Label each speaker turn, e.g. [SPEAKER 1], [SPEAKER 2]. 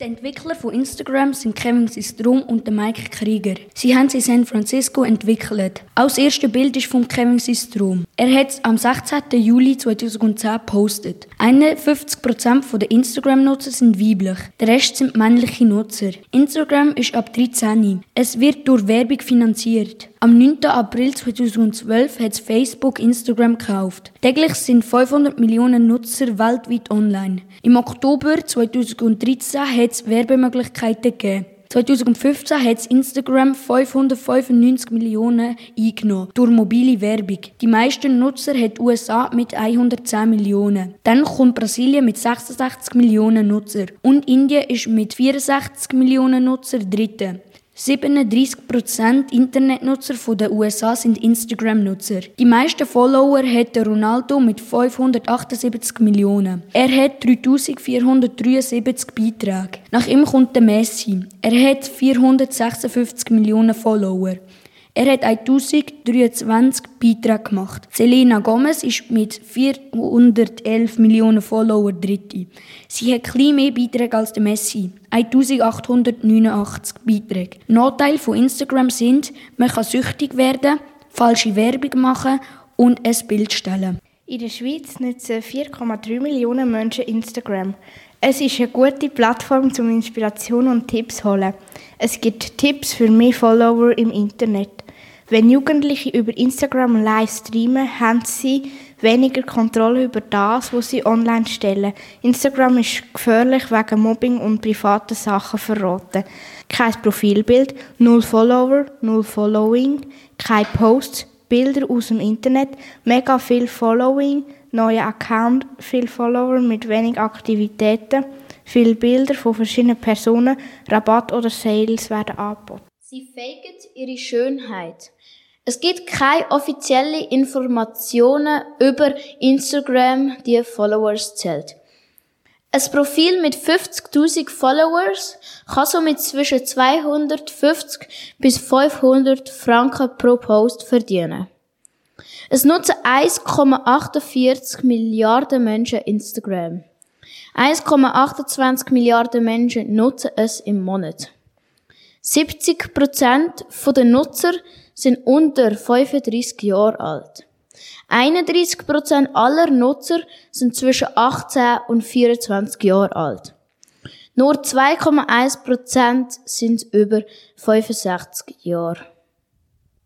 [SPEAKER 1] Die Entwickler von Instagram sind Kevin Systrom und Mike Krieger. Sie haben sie in San Francisco entwickelt. Auch das erste Bild ist von Kevin Systrom. Er hat es am 16. Juli 2010 gepostet. 51% der Instagram-Nutzer sind weiblich, der Rest sind männliche Nutzer. Instagram ist ab 13. Es wird durch Werbung finanziert. Am 9. April 2012 hat Facebook Instagram gekauft. Täglich sind 500 Millionen Nutzer weltweit online. Im Oktober 2013 hat es Werbemöglichkeiten gegeben. 2015 hat Instagram 595 Millionen eingenommen durch mobile Werbung. Die meisten Nutzer hat die USA mit 110 Millionen. Dann kommt Brasilien mit 66 Millionen Nutzer und Indien ist mit 64 Millionen Nutzer dritte. 37% Internetnutzer der USA sind Instagram-Nutzer. Die meisten Follower hat Ronaldo mit 578 Millionen. Er hat 3473 Beiträge. Nach ihm kommt der Messi. Er hat 456 Millionen Follower. Er hat 1023 Beiträge gemacht. Selena Gomez ist mit 411 Millionen Follower dritte. Sie hat klein mehr Beiträge als der Messi. 1889 Beiträge. Nachteile von Instagram sind, man kann süchtig werden, falsche Werbung machen und ein Bild stellen.
[SPEAKER 2] In der Schweiz nutzen 4,3 Millionen Menschen Instagram. Es ist eine gute Plattform zum Inspiration und Tipps holen. Es gibt Tipps für mehr Follower im Internet. Wenn Jugendliche über Instagram live streamen, haben sie weniger Kontrolle über das, was sie online stellen. Instagram ist gefährlich wegen Mobbing und privaten Sachen verraten. Kein Profilbild, null Follower, null Following, kein Posts, Bilder aus dem Internet, mega viel Following, neue Account, viel Follower mit wenig Aktivitäten, viele Bilder von verschiedenen Personen, Rabatt oder Sales werden angeboten.
[SPEAKER 3] Sie faken ihre Schönheit. Es gibt keine offiziellen Informationen über Instagram, die Followers zählt. Ein Profil mit 50.000 Followers kann somit zwischen 250 bis 500 Franken pro Post verdienen. Es nutzen 1,48 Milliarden Menschen Instagram. 1,28 Milliarden Menschen nutzen es im Monat. 70% der Nutzer sind unter 35 Jahre alt. 31% aller Nutzer sind zwischen 18 und 24 Jahre alt. Nur 2,1% sind über 65 Jahre.